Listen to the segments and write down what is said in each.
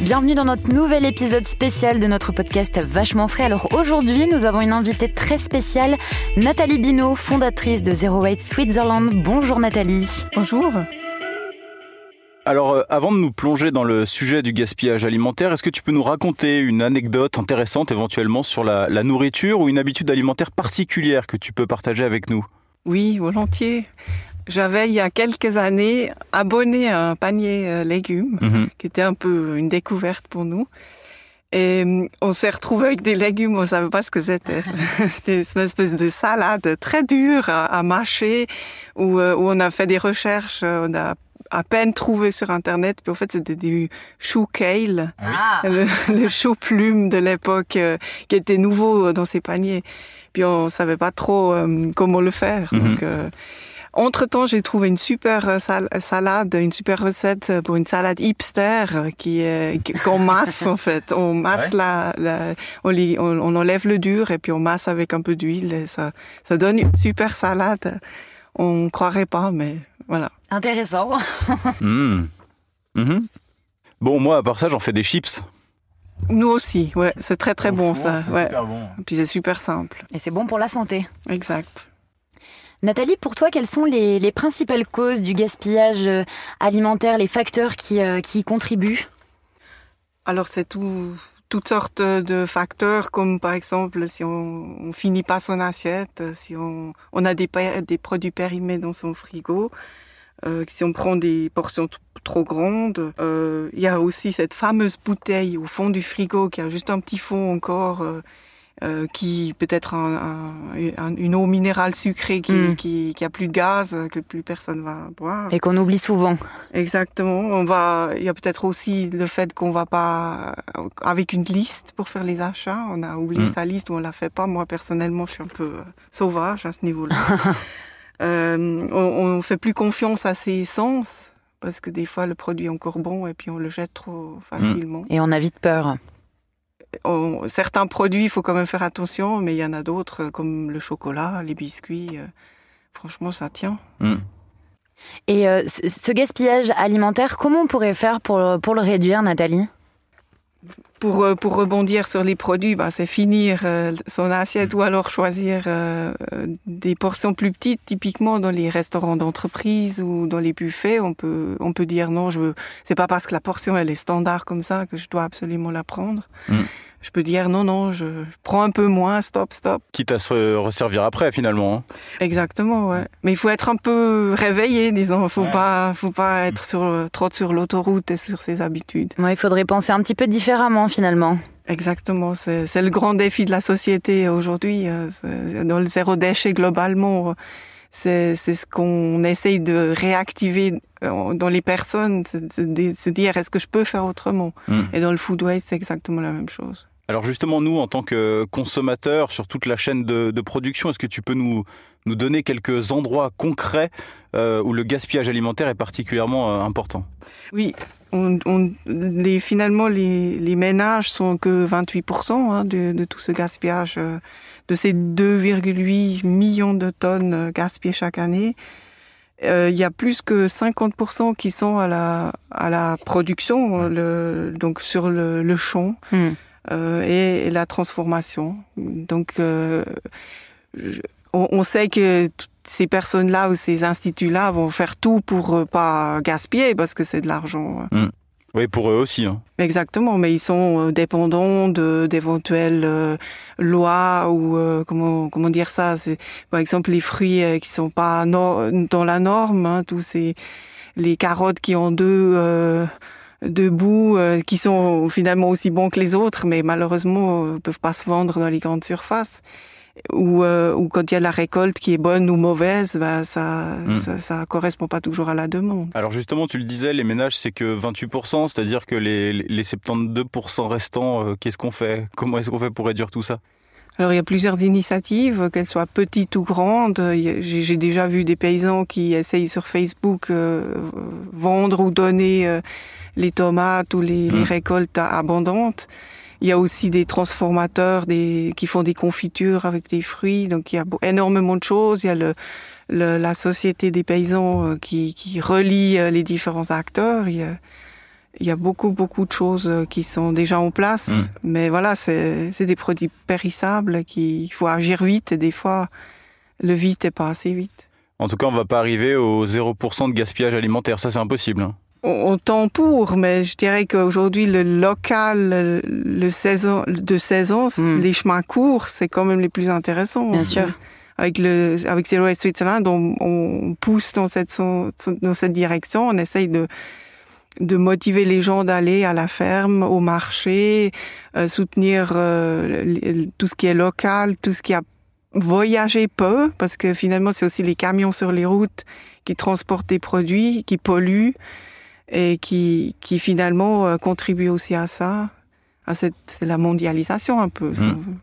Bienvenue dans notre nouvel épisode spécial de notre podcast Vachement Frais. Alors aujourd'hui, nous avons une invitée très spéciale, Nathalie Bino, fondatrice de Zero Waste Switzerland. Bonjour Nathalie. Bonjour. Alors, euh, avant de nous plonger dans le sujet du gaspillage alimentaire, est-ce que tu peux nous raconter une anecdote intéressante éventuellement sur la, la nourriture ou une habitude alimentaire particulière que tu peux partager avec nous? Oui, volontiers. J'avais il y a quelques années abonné à un panier euh, légumes, Mhm. qui était un peu une découverte pour nous. Et hum, on s'est retrouvé avec des légumes, on savait pas ce que c'était. C'était une espèce de salade très dure à, à mâcher, où, euh, où on a fait des recherches, euh, on a à peine trouvé sur internet. Puis en fait, c'était du chou kale, Ah. le, le chou plume de l'époque, euh, qui était nouveau dans ces paniers. Puis on savait pas trop euh, comment le faire. Mhm. Donc, euh, entre-temps, j'ai trouvé une super euh, sal- salade, une super recette pour une salade hipster euh, qui qu'on masse en fait. On masse Ouais. la, la- on, lit- on, on enlève le dur et puis on masse avec un peu d'huile et ça ça donne une super salade. On croirait pas, mais voilà. Intéressant. Hmm. Mhm. Bon, moi, à part ça, j'en fais des chips. Nous aussi, ouais, c'est très très bon ça. Ouais. bon. Puis c'est super simple. Et c'est bon pour la santé. Exact. Nathalie, pour toi, quelles sont les, les principales causes du gaspillage euh, alimentaire, les facteurs qui, euh, qui y contribuent? Alors c'est tout, toutes sortes de facteurs, comme par exemple si on, finit pas son assiette, si on, on a des, des produits périmés dans son frigo, euh, si on prend des portions trop grandes. Il y a aussi cette fameuse bouteille au fond du frigo qui a juste un petit fond encore. Euh, qui peut être un, un- un- une eau minérale sucrée qui, Mm. qui, qui a plus de gaz que plus personne va boire. Et qu'on oublie souvent. Exactement. On va. Il y a peut-être aussi le fait qu'on va pas avec une liste pour faire les achats. On a oublié Mm. sa liste ou on la fait pas. Moi personnellement, je suis un peu euh, sauvage à ce niveau-là. euh, on, on fait plus confiance à ses sens parce que des fois le produit est encore bon et puis on le jette trop facilement. Et on a vite peur. On- certains produits, il faut quand même faire attention, mais il y en a d'autres euh, comme le chocolat, les biscuits. euh, franchement, ça tient. Hmm. Et euh, ce, ce gaspillage alimentaire, comment on pourrait faire pour, le- pour le réduire, Nathalie? Pour, euh, pour rebondir sur les produits, bah, c'est finir euh, son assiette ou alors choisir euh, euh, des portions plus petites. Typiquement dans les restaurants d'entreprise ou dans les buffets, on peut on peut dire non, je veux. C'est pas parce que la portion elle est standard comme ça que je dois absolument la prendre. Mm. Je peux dire non non, je, je prends un peu moins, stop stop. Quitte à se resservir après, finalement. hein. Exactement, ouais. Mais il faut être un peu réveillé, disons. Faut Ouais. pas faut pas être sur trop sur l'autoroute et sur ses habitudes. Ouais, Il faudrait penser un petit peu différemment, finalement. Exactement, c'est c'est le grand défi de la société aujourd'hui. euh, Dans le zéro déchet globalement, c'est ce qu'on essaye de réactiver euh, dans les personnes, de se dire est-ce que je peux faire autrement? Mm. Et dans le food waste, c'est exactement la même chose. Alors justement, nous, en tant que consommateurs sur toute la chaîne de, de production, est-ce que tu peux nous, nous donner quelques endroits concrets euh, où le gaspillage alimentaire est particulièrement euh, important? Oui, on, on- les, finalement, les, les ménages sont que 28% hein, de, de tout ce gaspillage, euh, de ces 2,8 millions de tonnes euh, gaspillées chaque année. Euh, Il y a plus que 50% qui sont à la, à la production, le, donc sur le, le champ Hmm. euh, et, et la transformation. Donc, euh, je- on, on sait que ces personnes-là ou ces instituts-là vont faire tout pour euh, pas gaspiller parce que c'est de l'argent. Oui, pour eux aussi. hein. Exactement, mais ils sont euh, dépendants de d'éventuelles euh, lois ou euh, comment comment dire ça. Par exemple les fruits euh, qui sont pas dans la norme, hein, tous ces les carottes qui ont deux euh, deux bouts euh, qui sont finalement aussi bons que les autres, mais malheureusement euh, peuvent pas se vendre dans les grandes surfaces. Ou euh, ou quand il y a la récolte qui est bonne ou mauvaise, bah ça Mm. ça, ça correspond pas toujours à la demande. Alors justement, tu le disais, les ménages, c'est que 28%, c'est-à-dire que les, les 72% restants, euh, qu'est-ce qu'on fait? Comment est-ce qu'on fait pour réduire tout ça? Alors il y a plusieurs initiatives, qu'elles soient petites ou grandes. J'ai déjà vu des paysans qui essayent sur Facebook euh, vendre ou donner euh, les tomates ou les, les Mm. récoltes abondantes. Il y a aussi des transformateurs des, qui font des confitures avec des fruits. Donc il y a énormément de choses. Il y a le, le- la société des paysans euh, qui, qui relie euh, les différents acteurs. Il y a- il y a beaucoup, beaucoup de choses qui sont déjà en place. Mm. Mais voilà, c'est des produits périssables qu'il faut agir vite et des fois, le vite est pas assez vite. En tout cas, on va pas arriver au 0% de gaspillage alimentaire. Ça, c'est impossible. hein. On, tend pour, mais je dirais qu'aujourd'hui, le local, le, le saison, de saison, Mm. les chemins courts, c'est quand même les plus intéressants. Bien sûr. Avec le, avec Zero Waste Switzerland, on, on pousse dans cette, dans cette direction. On essaye de, de motiver les gens d'aller à la ferme, au marché, euh, soutenir euh, tout ce qui est local, tout ce qui a voyagé peu, parce que finalement, c'est aussi les camions sur les routes qui transportent des produits, qui polluent et qui, qui finalement euh, contribuent aussi à ça. À cette, c'est la mondialisation un peu. si Mm. on veut.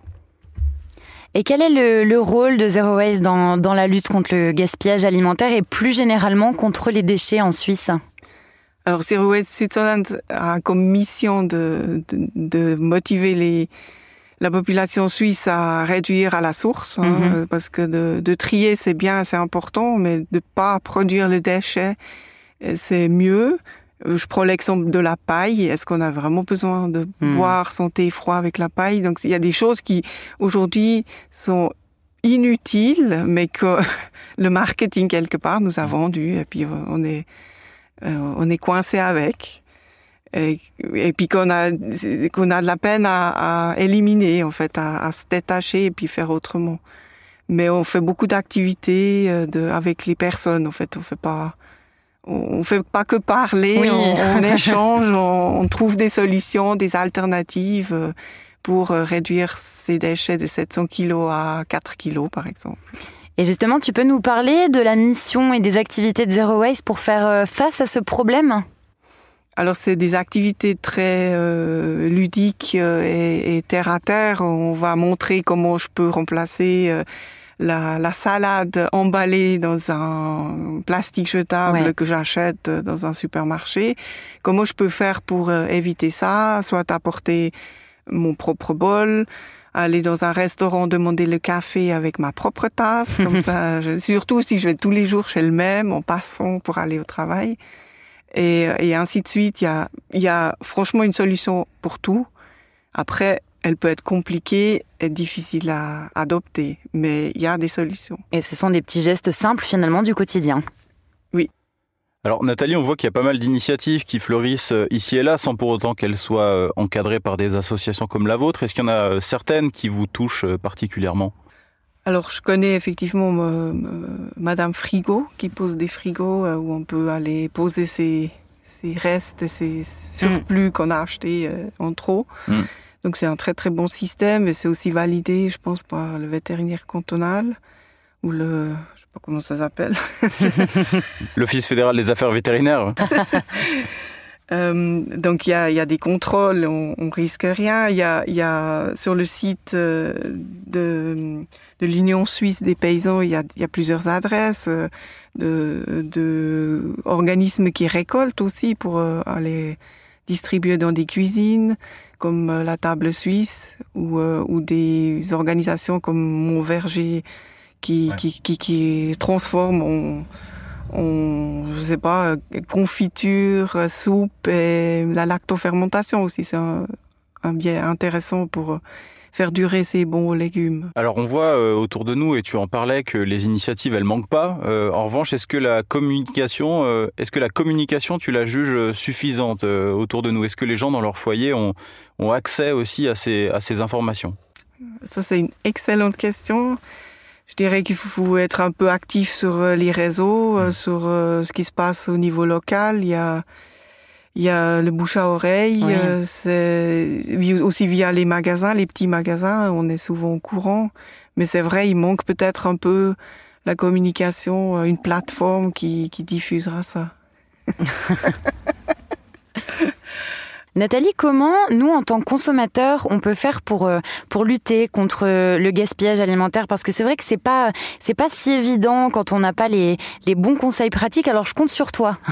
Et quel est le, le rôle de Zero Waste dans, dans la lutte contre le gaspillage alimentaire et plus généralement contre les déchets en Suisse? Alors, Zero Waste Switzerland a comme mission de, de, de motiver les, la population suisse à réduire à la source, hein, euh, parce que de, de trier, c'est bien, c'est important, mais de pas produire le déchet, euh, c'est mieux. Euh, Je prends l'exemple de la paille. Est-ce qu'on a vraiment besoin de Mhm. boire son thé froid avec la paille? Donc, il y a des choses qui, aujourd'hui, sont inutiles, mais que le marketing, quelque part, nous a vendu, et puis euh, on est, euh, on est coincé avec. Et, et puis qu'on a, qu'on a de la peine à, à éliminer, en fait, à, à se détacher et puis faire autrement. Mais on fait beaucoup d'activités euh, de, avec les personnes, en fait. On fait pas, on, fait pas que parler, Oui. on, on échange, on, on trouve des solutions, des alternatives euh, pour euh, réduire ces déchets de 700 kilos à 4 kilos, par exemple. Et justement, tu peux nous parler de la mission et des activités de Zero Waste pour faire euh, face à ce problème? Alors c'est des activités très euh, ludiques et, et terre à terre. On va montrer comment je peux remplacer euh, la, la salade emballée dans un plastique jetable Ouais. que j'achète dans un supermarché. Comment je peux faire pour euh, éviter ça? Soit apporter mon propre bol, aller dans un restaurant demander le café avec ma propre tasse, comme ça. je- surtout si je vais tous les jours chez le même en passant pour aller au travail et, et ainsi de suite. Il y a, il y a franchement une solution pour tout. Après, elle peut être compliquée et difficile à adopter, mais il y a des solutions. Et ce sont des petits gestes simples finalement du quotidien. Alors Nathalie, on voit qu'il y a pas mal d'initiatives qui fleurissent euh, ici et là sans pour autant qu'elles soient euh, encadrées par des associations comme la vôtre. Est-ce qu'il y en a euh, certaines qui vous touchent particulièrement? Alors, je connais effectivement euh, Madame Frigo qui pose des frigos euh, où on peut aller poser ses, ses restes et ses surplus qu'on a achetés euh, en trop. Mm. Donc, c'est un très très bon système et c'est aussi validé, je pense, par le vétérinaire cantonal ou le, je sais pas comment ça s'appelle. L'Office fédéral des affaires vétérinaires Euh, donc il y a, y a des contrôles, on, on risque rien. Il y a, y a sur le site euh, de, de l'Union suisse des paysans, il y a, y a plusieurs adresses euh, de, de organismes qui récoltent aussi pour aller distribuer dans des cuisines comme euh, la table suisse ou, euh, ou des organisations comme Mon Verger qui, Ouais. qui, qui, qui transforment en, en, je sais pas, confiture, soupe et la lactofermentation aussi. C'est un, un biais intéressant pour euh, faire durer ces bons légumes. Alors on voit euh, autour de nous, et tu en parlais, que les initiatives, elles manquent pas. Euh, en revanche, est-ce que la communication, euh, est-ce que la communication, tu la juges suffisante autour de nous? Est-ce que les gens dans leur foyer ont, ont accès aussi à ces, à ces informations? Ça, c'est une excellente question. Je dirais qu'il faut être un peu actif sur les réseaux, euh, sur ce qui se passe au niveau local. Il y a, il y a le bouche à oreille, Oui. euh, c'est aussi via les magasins, les petits magasins, on est souvent au courant. Mais c'est vrai, il manque peut-être un peu la communication, euh, une plateforme qui, qui diffusera ça. Nathalie, comment nous, en tant que consommateurs, on peut faire pour euh, pour lutter contre le gaspillage alimentaire? Parce que c'est vrai que c'est pas c'est pas si évident quand on n'a pas les les bons conseils pratiques. Alors je compte sur toi.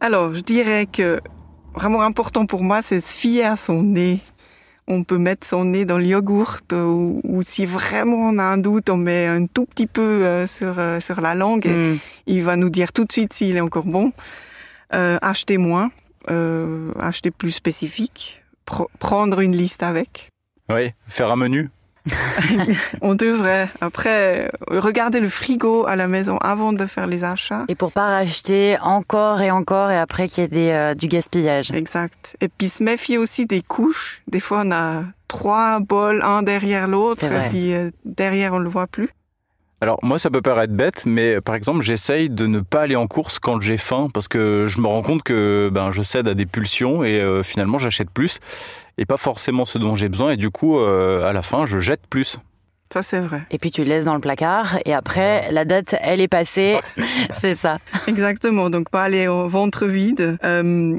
Alors, je dirais que vraiment important pour moi, c'est se fier à son nez. On peut mettre son nez dans le yogourt ou, ou si vraiment on a un doute, on met un tout petit peu euh, sur, euh, sur la langue et Mm. il va nous dire tout de suite s'il est encore bon. euh, acheter moins, euh, acheter plus spécifique, prendre une liste avec. Oui, faire un menu. On devrait. Après, regarder le frigo à la maison avant de faire les achats. Et pour pas racheter encore et encore et après qu'il y ait des, euh, du gaspillage. Exact. Et puis se méfier aussi des couches. Des fois, on a trois bols, un derrière l'autre, et puis euh, derrière, on le voit plus. Alors moi ça peut paraître bête, mais par exemple j'essaye de ne pas aller en course quand j'ai faim parce que je me rends compte que ben je cède à des pulsions et euh, finalement j'achète plus et pas forcément ce dont j'ai besoin et du coup euh, à la fin je jette plus. Ça c'est vrai. Et puis tu le laisses dans le placard et après la date elle est passée, c'est ça. Exactement, donc pas aller au ventre vide. Euh,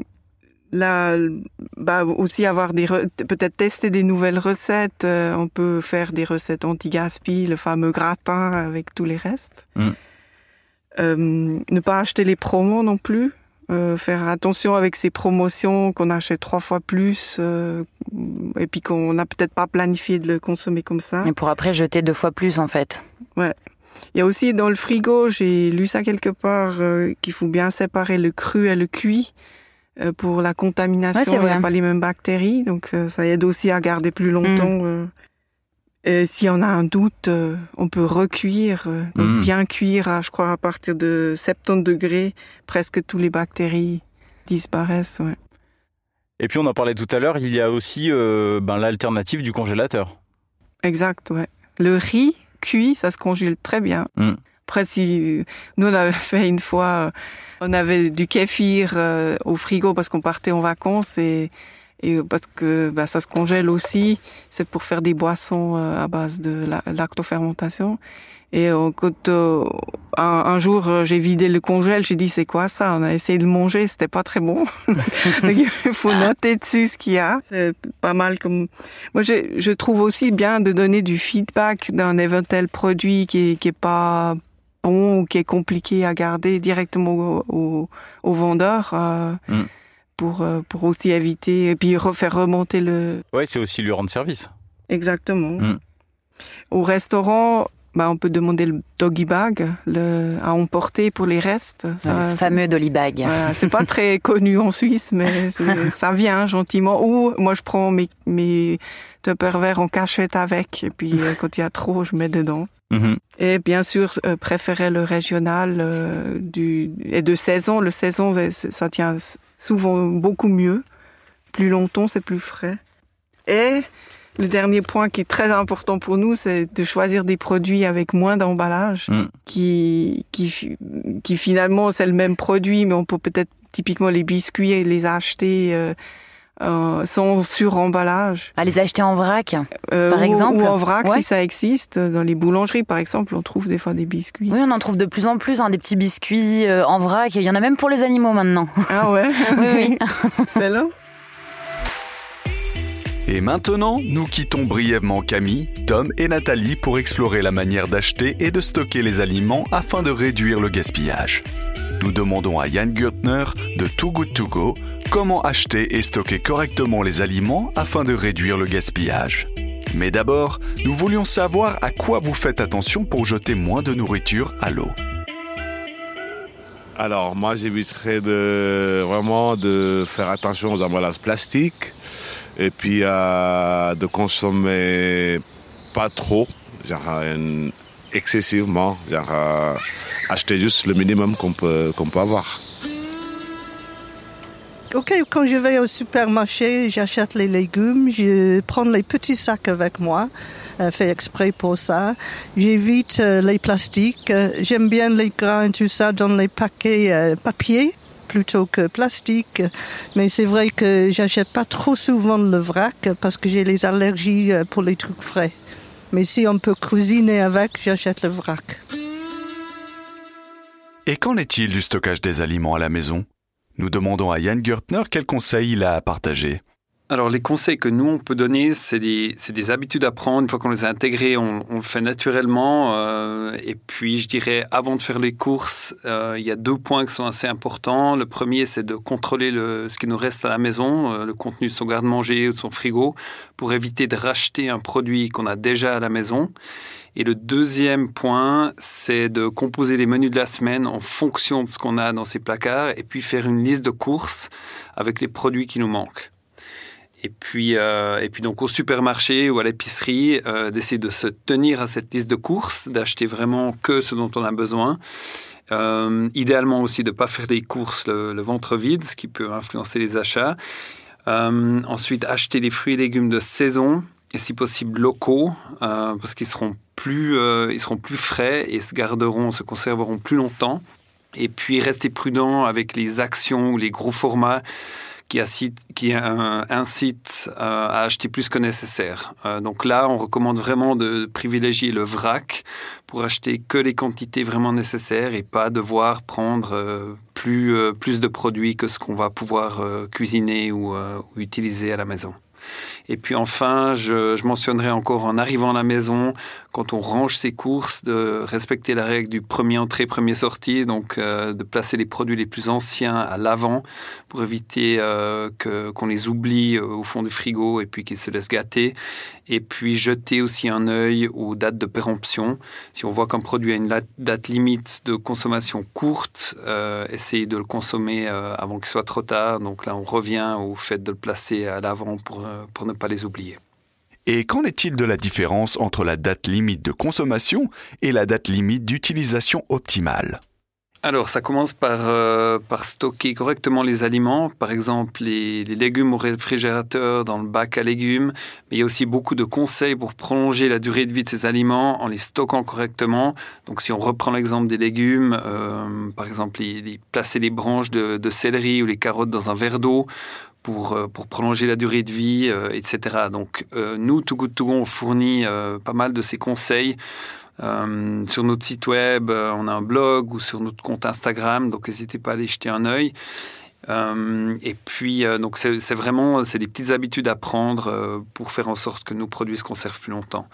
là, bah aussi avoir des peut-être tester des nouvelles recettes. Euh, on peut faire des recettes anti-gaspi, le fameux gratin avec tous les restes. Mm. Euh, ne pas acheter les promos non plus. Euh, faire attention avec ces promotions qu'on achète trois fois plus euh, et puis qu'on n'a peut-être pas planifié de le consommer comme ça. Et pour après jeter deux fois plus en fait. Ouais. Il y a aussi dans le frigo, j'ai lu ça quelque part, euh, qu'il faut bien séparer le cru et le cuit. Euh, pour la contamination. il n'y a pas les mêmes bactéries, donc euh, ça aide aussi à garder plus longtemps. Mm. Euh, si on a un doute, on peut recuire, mm. bien cuire, je crois à partir de 70 degrés, presque toutes les bactéries disparaissent. Ouais. Et puis on en parlait tout à l'heure, il y a aussi ben, l'alternative du congélateur. Exact, ouais. Le riz cuit, ça se congèle très bien. Mm. Après, si nous on avait fait une fois on avait du kéfir euh, au frigo parce qu'on partait en vacances et, et parce que bah, ça se congèle aussi. C'est pour faire des boissons euh, à base de la, lactofermentation. Et euh, quand un, jour j'ai vidé le congèle, j'ai dit c'est quoi ça? On a essayé de manger, c'était pas très bon. il faut noter dessus ce qu'il y a. C'est pas mal comme. Moi, je trouve aussi bien de donner du feedback d'un éventuel produit qui qui est pas bon ou qui est compliqué à garder directement au, au, vendeur. Euh, mm. Pour, euh, pour aussi éviter et puis refaire remonter le. Ouais, c'est aussi lui rendre service. Exactement. Mm. Au restaurant, bah, on peut demander le doggy bag le, à emporter pour les restes. le fameux doggy bag. c'est pas très connu en Suisse, mais ça vient gentiment. Ou moi, je prends mes, mes Tupperware en cachette avec, et puis euh, quand il y a trop, je mets dedans. Mhm. Et bien sûr, euh, préférer le régional euh, du, et de saison. Le saison, ça tient souvent beaucoup mieux. Plus longtemps, c'est plus frais. Et le dernier point qui est très important pour nous, c'est de choisir des produits avec moins d'emballage, mm. qui, qui, qui finalement c'est le même produit, mais on peut peut-être typiquement les biscuits les acheter euh, euh, sans sur-emballage. À les acheter en vrac, euh, par exemple Ou en vrac, si ça existe. Dans les boulangeries, par exemple, on trouve des fois des biscuits. Oui, on en trouve de plus en plus, hein, des petits biscuits euh, en vrac. Il y en a même pour les animaux maintenant. Ah ouais? Oui, oui. C'est là et maintenant, nous quittons brièvement Camille, Tom et Nathalie pour explorer la manière d'acheter et de stocker les aliments afin de réduire le gaspillage. Nous demandons à Jan Gürtner de Too Good To Go comment acheter et stocker correctement les aliments afin de réduire le gaspillage. Mais d'abord, nous voulions savoir à quoi vous faites attention pour jeter moins de nourriture à l'eau. Alors moi j'éviterais de vraiment de faire attention aux emballages plastiques et puis euh, de consommer pas trop, genre euh, excessivement, genre euh, acheter juste le minimum qu'on peut qu'on peut avoir. Ok, quand je vais au supermarché, j'achète les légumes, je prends les petits sacs avec moi, fait exprès pour ça. J'évite les plastiques. J'aime bien les grains, tout ça, dans les paquets papier plutôt que plastique. Mais c'est vrai que j'achète pas trop souvent le vrac parce que j'ai les allergies pour les trucs frais. Mais si on peut cuisiner avec, j'achète le vrac. Et qu'en est-il du stockage des aliments à la maison? Nous demandons à Yann Gertner quels conseils il a à partager. Alors les conseils que nous on peut donner, c'est des, des, habitudes à prendre. Une fois qu'on les a intégrées, on, le fait naturellement. Euh, et puis je dirais, avant de faire les courses, euh, il y a deux points qui sont assez importants. Le premier, c'est de contrôler le, ce qui nous reste à la maison, euh, le contenu de son garde-manger ou de son frigo, pour éviter de racheter un produit qu'on a déjà à la maison. Et le deuxième point, c'est de composer les menus de la semaine en fonction de ce qu'on a dans ces placards et puis faire une liste de courses avec les produits qui nous manquent. Et puis, euh, et puis donc au supermarché ou à l'épicerie, euh, d'essayer de se tenir à cette liste de courses, d'acheter vraiment que ce dont on a besoin. Euh, idéalement aussi de ne pas faire des courses le, ventre vide, ce qui peut influencer les achats. ensuite, acheter des fruits et légumes de saison et si possible locaux, parce qu'ils seront plus, seront plus frais et se garderont, se conserveront plus longtemps. Et puis rester prudent avec les actions ou les gros formats qui, incite, euh, à acheter plus que nécessaire. Euh, donc là, on recommande vraiment de privilégier le vrac pour acheter que les quantités vraiment nécessaires et pas devoir prendre euh, plus, plus de produits que ce qu'on va pouvoir cuisiner ou utiliser à la maison. Et puis enfin, je, mentionnerai encore en arrivant à la maison, quand on range ses courses, de respecter la règle du premier entrée, premier sortie, donc euh, de placer les produits les plus anciens à l'avant pour éviter euh, qu'on les oublie euh, au fond du frigo et puis qu'ils se laissent gâter. Et puis jeter aussi un œil aux dates de péremption. Si on voit qu'un produit a une date limite de consommation courte, essayer de le consommer avant qu'il soit trop tard. Donc là, on revient au fait de le placer à l'avant pour, pour ne pas les oublier. Et qu'en est-il de la différence entre la date limite de consommation et la date limite d'utilisation optimale? Alors, ça commence par, euh, par stocker correctement les aliments, par exemple les, légumes au réfrigérateur dans le bac à légumes, mais il y a aussi beaucoup de conseils pour prolonger la durée de vie de ces aliments en les stockant correctement. Donc, si on reprend l'exemple des légumes, euh, par exemple, placer les branches de, céleri ou les carottes dans un verre d'eau pour, euh, pour prolonger la durée de vie, euh, etc. Donc euh, nous, Too To Go, on fournit pas mal de ces conseils. sur notre site web, on a un blog ou sur notre compte Instagram, donc n'hésitez pas à aller jeter un œil. Euh, et puis, euh, donc c'est vraiment c'est des petites habitudes à prendre euh, pour faire en sorte que nos produits se conservent plus longtemps.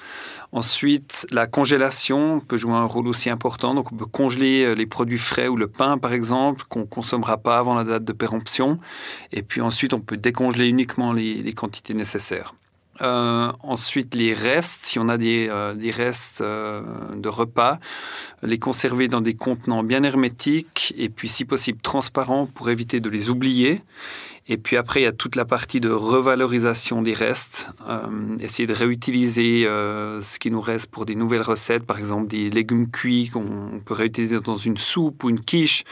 Ensuite, la congélation peut jouer un rôle aussi important. Donc, on peut congeler les produits frais ou le pain, par exemple, qu'on consommera pas avant la date de péremption. Et puis ensuite, on peut décongeler uniquement les quantités nécessaires. Euh, ensuite, les restes, si on a des, euh, des restes euh, de repas, les conserver dans des contenants bien hermétiques et puis, si possible, transparents pour éviter de les oublier. Et puis après, il y a toute la partie de revalorisation des restes, euh, essayer de réutiliser euh, ce qui nous reste pour des nouvelles recettes, par exemple des légumes cuits qu'on peut réutiliser dans une soupe ou une quiche,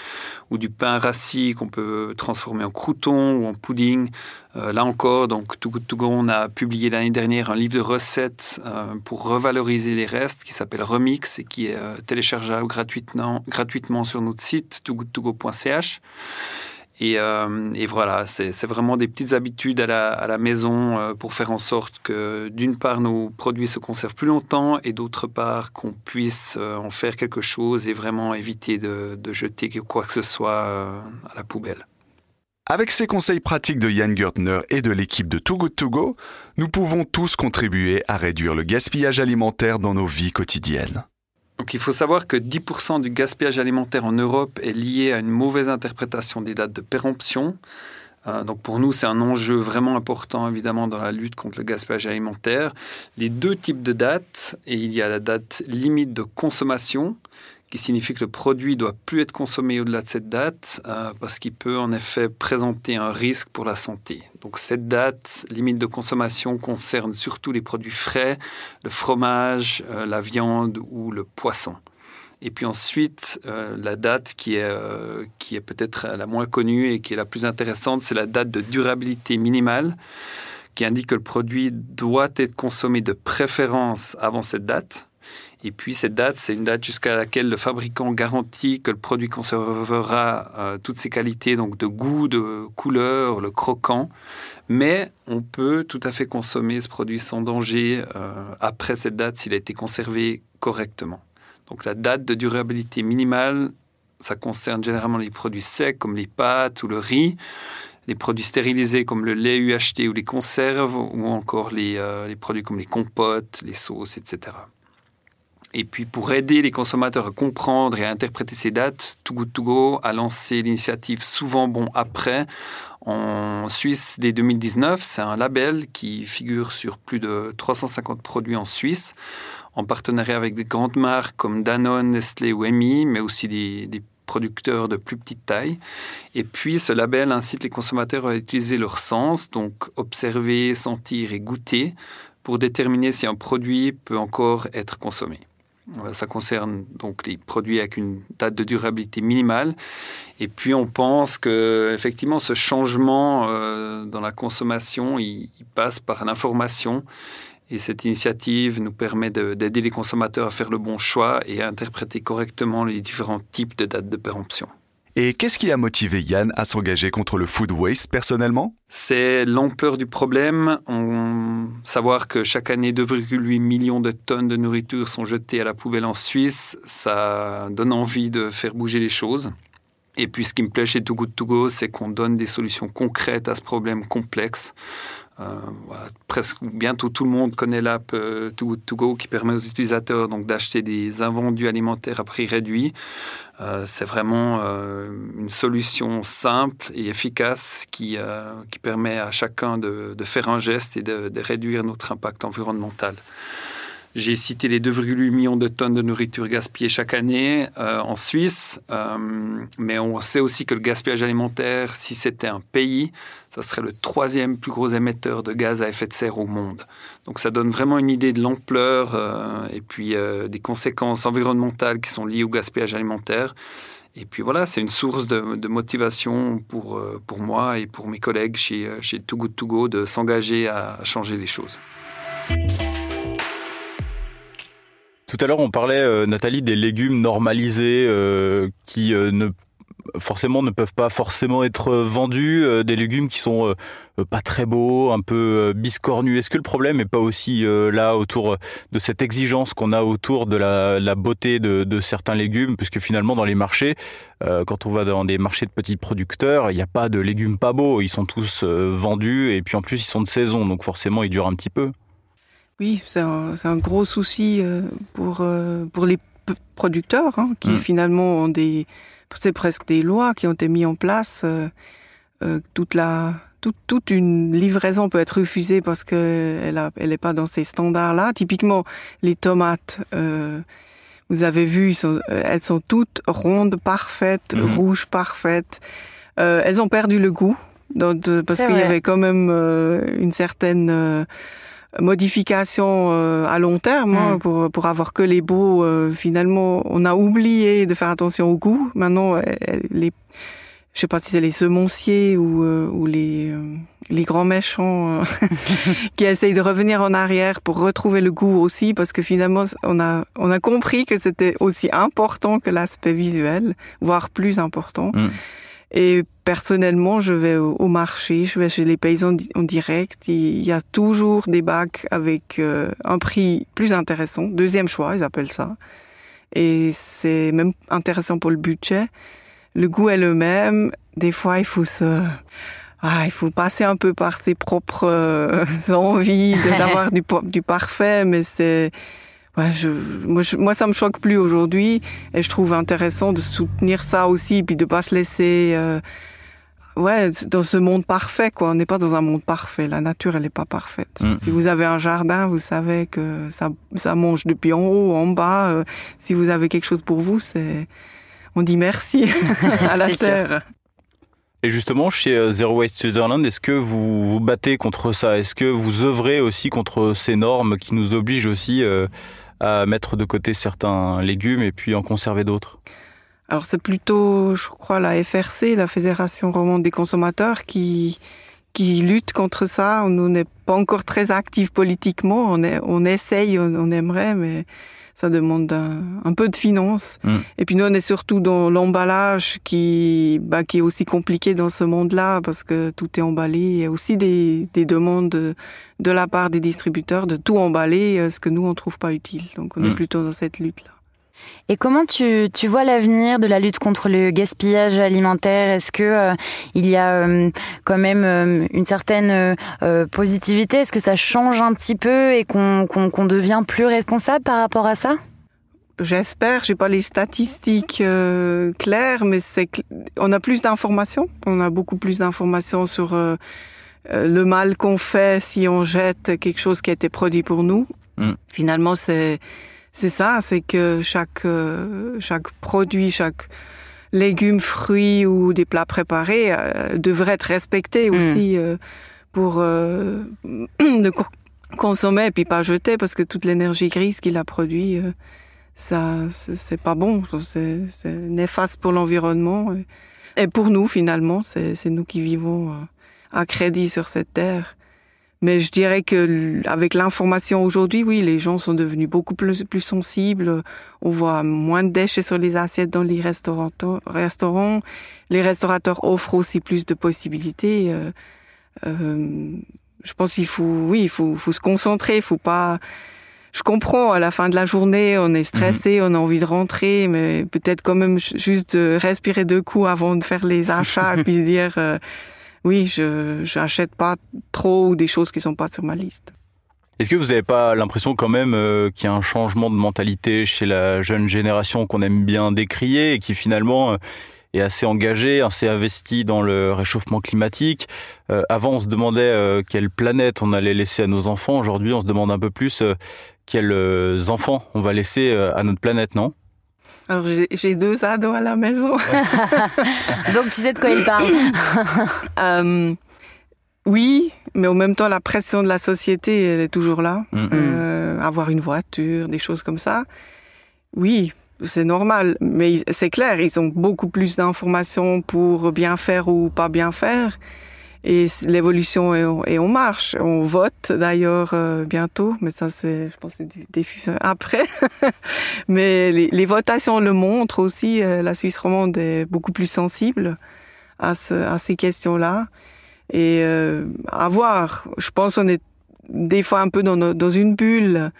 ou du pain rassis qu'on peut transformer en crouton ou en pudding. Euh, là encore, donc Too on a publié l'année dernière un livre de recettes pour revaloriser les restes qui s'appelle Remix et qui est téléchargeable gratuitement, gratuitement sur notre site Euh, et, voilà, c'est vraiment des petites habitudes à la, maison euh, pour faire en sorte que, d'une part, nos produits se conservent plus longtemps et d'autre part, qu'on puisse euh, en faire quelque chose et vraiment éviter de, jeter quoi que ce soit à la poubelle. Avec ces conseils pratiques de Yann Gertner et de l'équipe de Too Good To Go, nous pouvons tous contribuer à réduire le gaspillage alimentaire dans nos vies quotidiennes. Donc il faut savoir que 10% du gaspillage alimentaire en Europe est lié à une mauvaise interprétation des dates de péremption. Euh, donc pour nous, c'est un enjeu vraiment important, évidemment, dans la lutte contre le gaspillage alimentaire. Les deux types de dates, et il y a la date limite de consommation, qui signifie que le produit doit plus être consommé au-delà de cette date euh, parce qu'il peut en effet présenter un risque pour la santé. Donc cette date limite de consommation concerne surtout les produits frais, le fromage, euh, la viande ou le poisson. Et puis ensuite, euh, la date qui est, qui est peut-être la moins connue et qui est la plus intéressante, c'est la date de durabilité minimale qui indique que le produit doit être consommé de préférence avant cette date. Et puis cette date, c'est une date jusqu'à laquelle le fabricant garantit que le produit conservera euh, toutes ses qualités, donc de goût, de couleur, le croquant. Mais on peut tout à fait consommer ce produit sans danger euh, après cette date s'il a été conservé correctement. Donc la date de durabilité minimale, ça concerne généralement les produits secs comme les pâtes ou le riz les produits stérilisés comme le lait UHT ou les conserves, ou encore euh, les produits comme les compotes, les sauces, etc. Et puis pour aider les consommateurs à comprendre et à interpréter ces dates, Too Good a lancé l'initiative Souvent Bon Après en Suisse dès 2019. C'est un label qui figure sur plus de 350 produits en Suisse. en partenariat avec des grandes marques comme Danone, Nestlé ou Emi, mais aussi des, des producteurs de plus petite taille. Et puis, ce label incite les consommateurs à utiliser leur sens, donc observer, sentir et goûter, pour déterminer si un produit peut encore être consommé. Ça concerne donc les produits avec une date de durabilité minimale. Et puis on pense que effectivement ce changement euh, dans la consommation, il, passe par l'information. Et cette initiative nous permet d'aider les consommateurs à faire le bon choix et à interpréter correctement les différents types de dates de péremption. Et qu'est-ce qui a motivé Yann à s'engager contre le food waste personnellement? C'est l'ampleur du problème. Savoir que chaque année 2,8 millions de tonnes de nourriture sont jetées à la poubelle en Suisse, ça donne envie de faire bouger les choses. Et puis ce qui me plaît chez Too Good To Go, c'est qu'on donne des solutions concrètes à ce problème complexe. Euh, presque bientôt tout le monde connaît l'app euh, Too Good To Go qui permet aux utilisateurs donc d'acheter des invendus alimentaires à prix réduit. Euh, c'est vraiment une solution simple et efficace qui, qui permet à chacun de, de faire un geste et de réduire notre impact environnemental. J'ai cité les 2,8 millions de tonnes de nourriture gaspillée chaque année euh, en Suisse, euh, mais on sait aussi que le gaspillage alimentaire, si c'était un pays, ça serait le troisième plus gros émetteur de gaz à effet de serre au monde. Donc ça donne vraiment une idée de l'ampleur euh, et puis des conséquences environnementales qui sont liées au gaspillage alimentaire. Et puis voilà, c'est une source de, motivation pour, pour moi et pour mes collègues chez, chez Too Good To Go de s'engager à changer les choses. Tout à l'heure, on parlait, euh, Nathalie, des légumes normalisés euh, qui euh, ne peuvent pas forcément être vendus, des légumes qui sont pas très beaux, un peu biscornus. Est-ce que le problème n'est pas aussi là autour de cette exigence qu'on a autour de la, beauté de, de, certains légumes, puisque finalement dans les marchés, quand on va dans des marchés de petits producteurs, il n'y a pas de légumes pas beaux, ils sont tous vendus et puis en plus ils sont de saison, donc forcément ils durent un petit peu. Oui, c'est un, gros souci euh, pour, euh, pour les producteurs hein, qui mm. finalement ont des... C'est presque des lois qui ont été mises en place. Euh, toute la... Toute, une livraison peut être refusée parce qu'elle n'est elle pas dans ces standards-là. Typiquement, les tomates, vous avez vu, elles sont toutes rondes, parfaites, mm. rouges, parfaites. elles ont perdu le goût parce qu'il y avait quand même une certaine modification euh, à long terme hein, mm. pour pour avoir que les beaux euh, finalement on a oublié de faire attention au goût maintenant euh, les je sais pas si c'est les semonciers ou ou les les grands méchants qui essayent de revenir en arrière pour retrouver le goût aussi parce que finalement on a on a compris que c'était aussi important que l'aspect visuel voire plus important mm. Et personnellement, je vais au marché, je vais chez les paysans en direct. Il y a toujours des bacs avec euh, un prix plus intéressant, deuxième choix, ils appellent ça. Et c'est même intéressant pour le budget. Le goût est le même. Des fois, il faut se ah, il faut passer un peu par ses propres euh, envies d'avoir du, du parfait, mais c'est Ouais, je, moi, je, moi, ça me choque plus aujourd'hui, et je trouve intéressant de soutenir ça aussi, puis de pas se laisser, euh, ouais, dans ce monde parfait, quoi. On n'est pas dans un monde parfait. La nature, elle n'est pas parfaite. Mm. Si vous avez un jardin, vous savez que ça, ça mange depuis en haut, en bas. Euh, si vous avez quelque chose pour vous, c'est, on dit merci à la terre. Et justement, chez euh, Zero Waste Switzerland, est-ce que vous vous battez contre ça? Est-ce que vous œuvrez aussi contre ces normes qui nous obligent aussi euh, à mettre de côté certains légumes et puis en conserver d'autres Alors c'est plutôt, je crois, la FRC, la Fédération romande des consommateurs, qui qui lutte contre ça. Nous n'est pas encore très actifs politiquement. On, est, on essaye, on aimerait, mais ça demande un, peu de finances. Mm. Et puis nous, on est surtout dans l'emballage qui, bah, qui est aussi compliqué dans ce monde-là parce que tout est emballé. Il y a aussi des, des demandes de, la part des distributeurs de tout emballer, euh, ce que nous, on trouve pas utile. Donc on est mm. plutôt dans cette lutte-là. Et comment tu, tu vois l'avenir de la lutte contre le gaspillage alimentaire? Est-ce que euh, il y a euh, quand même euh, une certaine positivité? Est-ce que ça change un petit peu et qu'on qu'on devient plus responsable par rapport à ça? J'espère, j'ai pas les statistiques claires, mais c'est on a plus d'informations, on a beaucoup plus d'informations sur le mal qu'on fait si on jette quelque chose qui a été produit pour nous Mm. Finalement, c'est c'est ça, c'est que chaque euh, chaque produit, chaque légumes, fruits ou des plats préparés euh, devraient être respectés Mm. aussi euh, pour euh, de co- consommer et puis pas jeter parce que toute l'énergie grise qu'il a produit, euh, ça c'est pas bon, c'est néfaste pour l'environnement et, et pour nous finalement, c'est c'est nous qui vivons euh, à crédit sur cette terre. Mais je dirais que avec l'information aujourd'hui, oui, les gens sont devenus beaucoup plus, plus sensibles. On voit moins de déchets sur les assiettes dans les restaurants. restaurants. Les restaurateurs offrent aussi plus de possibilités. Euh, euh, je pense qu'il faut, oui, il faut, faut se concentrer. Il faut pas. Je comprends. À la fin de la journée, on est stressé, on a envie de rentrer, mais peut-être quand même juste de respirer deux coups avant de faire les achats et puis dire. euh, oui, je j'achète pas trop des choses qui sont pas sur ma liste. Est-ce que vous n'avez pas l'impression quand même euh, qu'il y a un changement de mentalité chez la jeune génération qu'on aime bien décrier et qui finalement euh, est assez engagée, assez investie dans le réchauffement climatique? Euh, Avant, on se demandait quelle planète on allait laisser à nos enfants. Aujourd'hui, on se demande un peu plus quels enfants on va laisser à notre planète, non? Alors j'ai deux ados à la maison. Donc tu sais de quoi il parle. Euh, oui, mais en même temps la pression de la société elle est toujours là. Mm. Euh, avoir une voiture, des choses comme ça. Oui, c'est normal, mais ils- c'est clair, ils ont beaucoup plus d'informations pour bien faire ou pas bien faire. Et l'évolution est, en- marche. On vote d'ailleurs euh, bientôt, mais ça c'est, je pense, c'est du après. mais les, les votations le montrent aussi. euh, la Suisse romande est beaucoup plus sensible à, ce- à ces questions-là. Et euh, à voir. Je pense qu'on est des fois un peu dans, dans une bulle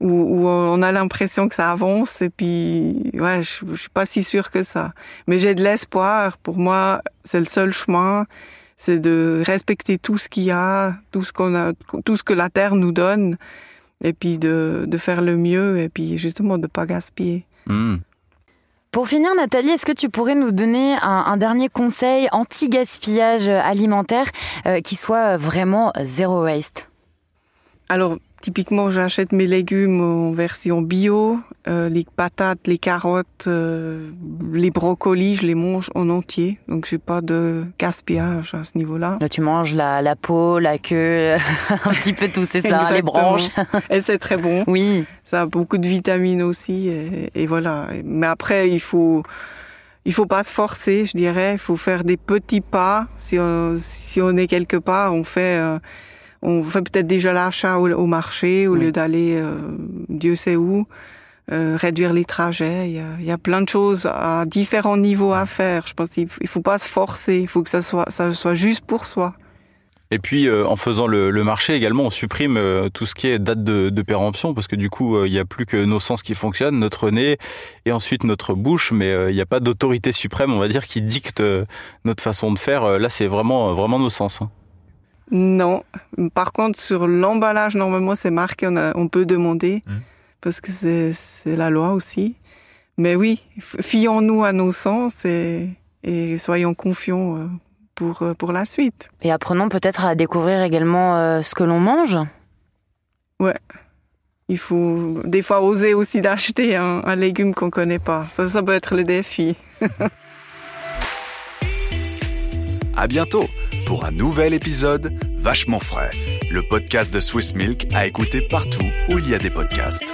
où, où on a l'impression que ça avance et puis ouais, je, je suis pas si sûre que ça. Mais j'ai de l'espoir. Pour moi, c'est le seul chemin, c'est de respecter tout ce qu'il y a, tout ce qu'on a, tout ce que la terre nous donne, et puis de, de faire le mieux et puis justement de pas gaspiller. Hmm. Pour finir, Nathalie, est-ce que tu pourrais nous donner un, un dernier conseil anti-gaspillage alimentaire euh, qui soit vraiment zéro waste? Alors, typiquement, j'achète mes légumes en version bio. Euh, les patates, les carottes, euh, les brocolis, je les mange en entier. Donc, j'ai pas de gaspillage à ce niveau-là. Là, Tu manges la, la peau, la queue, un petit peu tout, c'est ça, les branches. Et c'est très bon. Oui. Ça a beaucoup de vitamines aussi. Et, et voilà. Mais après, il faut, il faut pas se forcer, je dirais. Il faut faire des petits pas. Si on, si on est quelque part, on fait, euh, on fait peut-être déjà l'achat au, au marché au Oui. lieu d'aller, euh, Dieu sait où. Euh, réduire les trajets. Il y, a, il y a plein de choses à différents niveaux à faire. Je pense qu'il faut pas se forcer. Il faut que ça soit, ça soit juste pour soi. Et puis, euh, en faisant le, le marché également, on supprime euh, tout ce qui est date de, de péremption, parce que du coup, euh, il n'y a plus que nos sens qui fonctionnent, notre nez et ensuite notre bouche, mais euh, il n'y a pas d'autorité suprême, on va dire, qui dicte euh, notre façon de faire. Euh, Là, c'est vraiment, vraiment nos sens. hein. Non. Par contre, sur l'emballage, normalement, c'est marqué, on, a- on peut demander, Mm. parce que c'est la loi aussi. Mais oui, fions-nous à nos sens et, et soyons confiants euh, pour, euh, pour la suite. Et apprenons peut-être à découvrir également euh, ce que l'on mange. Il faut des fois oser aussi d'acheter un, un légume qu'on connaît pas. Ça, ça peut être le défi. À bientôt pour un nouvel épisode Vachement frais, le podcast de Swiss Milk à écouter partout où il y a des podcasts.